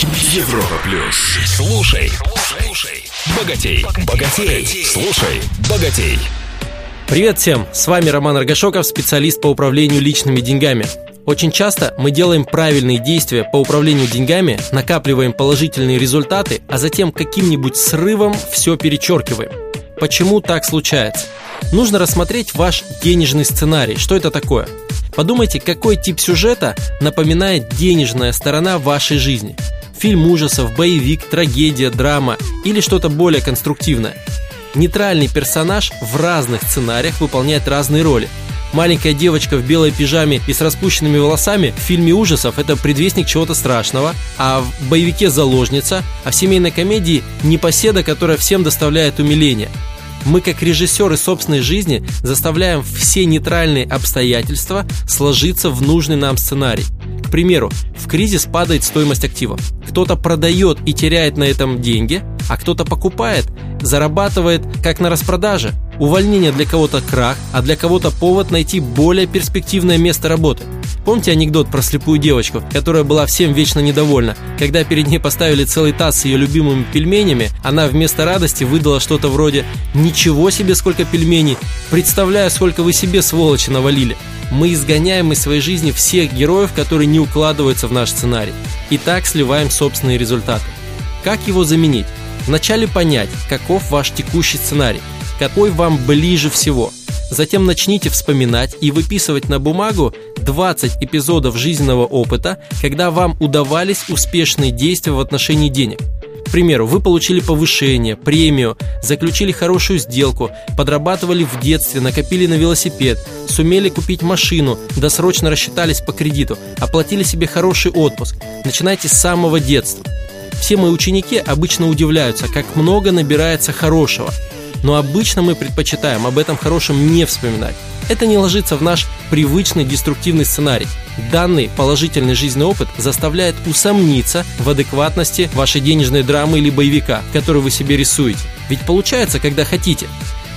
Европа плюс. Слушай, слушай, богатей, богатей, слушай, богатей. Привет всем! С вами Роман Аргашоков, специалист по управлению личными деньгами. Очень часто мы делаем правильные действия по управлению деньгами, накапливаем положительные результаты, а затем каким-нибудь срывом все перечеркиваем. Почему так случается? Нужно рассмотреть ваш денежный сценарий. Что это такое? Подумайте, какой тип сюжета напоминает денежная сторона вашей жизни. Фильм ужасов, боевик, трагедия, драма или что-то более конструктивное. Нейтральный персонаж в разных сценариях выполняет разные роли. Маленькая девочка в белой пижаме и с распущенными волосами в фильме ужасов – это предвестник чего-то страшного, а в боевике «Заложница», а в семейной комедии – непоседа, которая всем доставляет умиление – мы, как режиссеры собственной жизни, заставляем все нейтральные обстоятельства сложиться в нужный нам сценарий. К примеру, в кризис падает стоимость активов. Кто-то продает и теряет на этом деньги, а кто-то покупает, зарабатывает как на распродаже. Увольнение для кого-то крах, а для кого-то повод найти более перспективное место работы – Помните анекдот про слепую девочку, которая была всем вечно недовольна? Когда перед ней поставили целый таз с ее любимыми пельменями, она вместо радости выдала что-то вроде «Ничего себе, сколько пельменей! Представляю, сколько вы себе, сволочи, навалили!» Мы изгоняем из своей жизни всех героев, которые не укладываются в наш сценарий. И так сливаем собственные результаты. Как его заменить? Вначале понять, каков ваш текущий сценарий, какой вам ближе всего – Затем начните вспоминать и выписывать на бумагу 20 эпизодов жизненного опыта, когда вам удавались успешные действия в отношении денег. К примеру, вы получили повышение, премию, заключили хорошую сделку, подрабатывали в детстве, накопили на велосипед, сумели купить машину, досрочно рассчитались по кредиту, оплатили себе хороший отпуск. Начинайте с самого детства. Все мои ученики обычно удивляются, как много набирается хорошего – но обычно мы предпочитаем об этом хорошем не вспоминать. Это не ложится в наш привычный деструктивный сценарий. Данный положительный жизненный опыт заставляет усомниться в адекватности вашей денежной драмы или боевика, который вы себе рисуете. Ведь получается, когда хотите.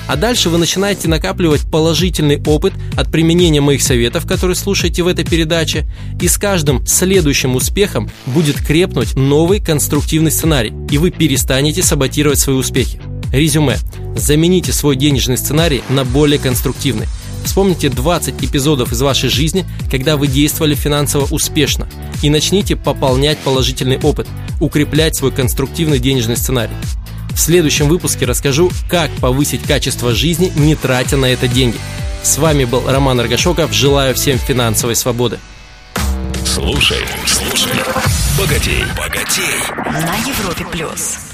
А дальше вы начинаете накапливать положительный опыт от применения моих советов, которые слушаете в этой передаче, и с каждым следующим успехом будет крепнуть новый конструктивный сценарий, и вы перестанете саботировать свои успехи. Резюме. Замените свой денежный сценарий на более конструктивный. Вспомните 20 эпизодов из вашей жизни, когда вы действовали финансово успешно, и начните пополнять положительный опыт, укреплять свой конструктивный денежный сценарий. В следующем выпуске расскажу, как повысить качество жизни, не тратя на это деньги. С вами был Роман Аргашоков. Желаю всем финансовой свободы. Слушай, слушай, богатей, богатей. На Европе плюс.